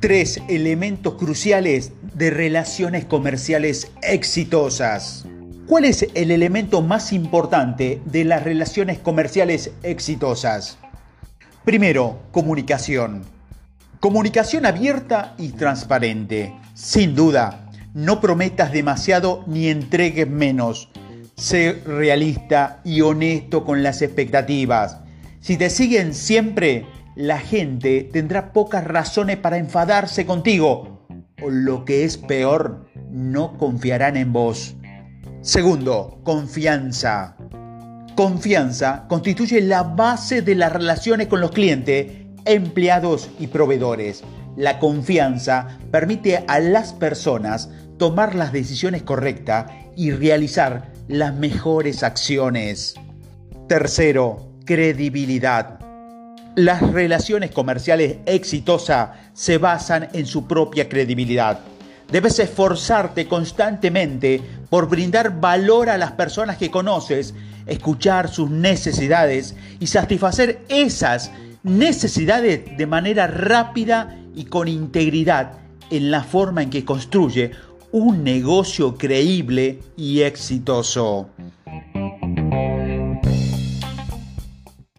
Tres elementos cruciales de relaciones comerciales exitosas. ¿Cuál es el elemento más importante de las relaciones comerciales exitosas? Primero, comunicación. Comunicación abierta y transparente. Sin duda, no prometas demasiado ni entregues menos. Sé realista y honesto con las expectativas. Si te siguen siempre, la gente tendrá pocas razones para enfadarse contigo. O lo que es peor, no confiarán en vos. Segundo, confianza. Confianza constituye la base de las relaciones con los clientes, empleados y proveedores. La confianza permite a las personas tomar las decisiones correctas y realizar las mejores acciones. Tercero, credibilidad. Las relaciones comerciales exitosas se basan en su propia credibilidad. Debes esforzarte constantemente por brindar valor a las personas que conoces, escuchar sus necesidades y satisfacer esas necesidades de manera rápida y con integridad en la forma en que construye un negocio creíble y exitoso.